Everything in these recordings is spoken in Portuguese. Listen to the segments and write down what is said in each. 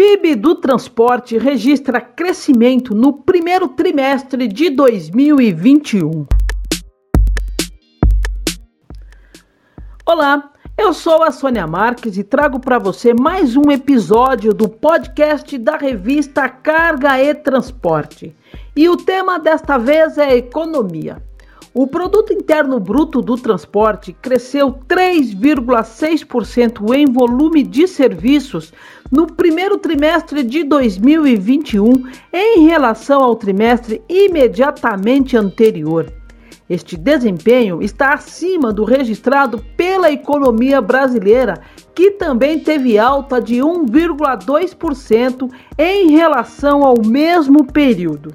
PIB do transporte registra crescimento no primeiro trimestre de 2021. Olá, eu sou a Sônia Marques e trago para você mais um episódio do podcast da revista Carga e Transporte. E o tema desta vez é economia. O produto interno bruto do transporte cresceu 3,6% em volume de serviços no primeiro trimestre de 2021 em relação ao trimestre imediatamente anterior. Este desempenho está acima do registrado pela economia brasileira, que também teve alta de 1,2% em relação ao mesmo período.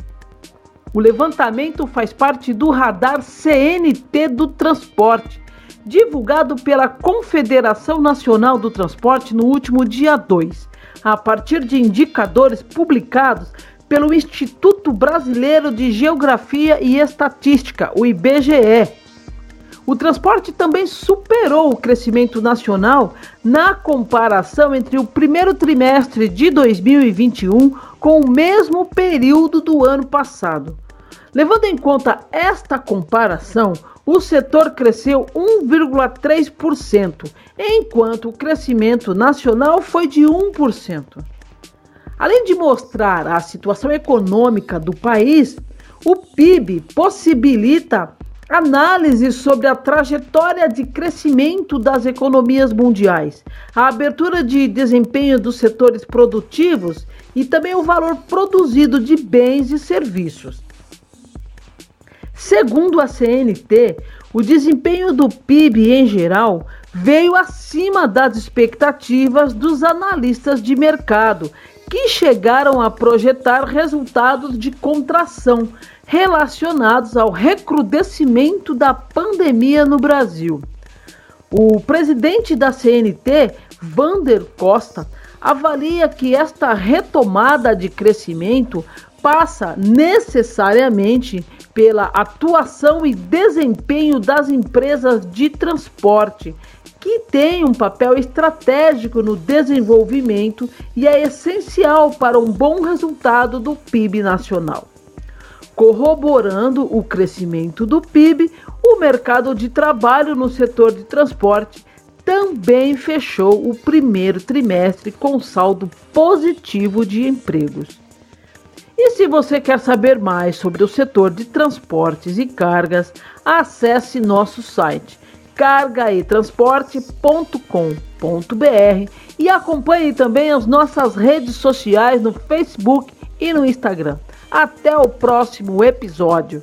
O levantamento faz parte do radar CNT do transporte, divulgado pela Confederação Nacional do Transporte no último dia 2, a partir de indicadores publicados pelo Instituto Brasileiro de Geografia e Estatística, o IBGE. O transporte também superou o crescimento nacional na comparação entre o primeiro trimestre de 2021 com o mesmo período do ano passado. Levando em conta esta comparação, o setor cresceu 1,3%, enquanto o crescimento nacional foi de 1%. Além de mostrar a situação econômica do país, o PIB possibilita análise sobre a trajetória de crescimento das economias mundiais, a abertura de desempenho dos setores produtivos e também o valor produzido de bens e serviços. Segundo a CNT, o desempenho do PIB em geral veio acima das expectativas dos analistas de mercado, que chegaram a projetar resultados de contração relacionados ao recrudescimento da pandemia no Brasil. O presidente da CNT, Vander Costa, avalia que esta retomada de crescimento passa necessariamente pela atuação e desempenho das empresas de transporte, que têm um papel estratégico no desenvolvimento e é essencial para um bom resultado do PIB nacional. Corroborando o crescimento do PIB, o mercado de trabalho no setor de transporte também fechou o primeiro trimestre com saldo positivo de empregos. E se você quer saber mais sobre o setor de transportes e cargas, acesse nosso site cargaetransporte.com.br e acompanhe também as nossas redes sociais no Facebook e no Instagram. Até o próximo episódio.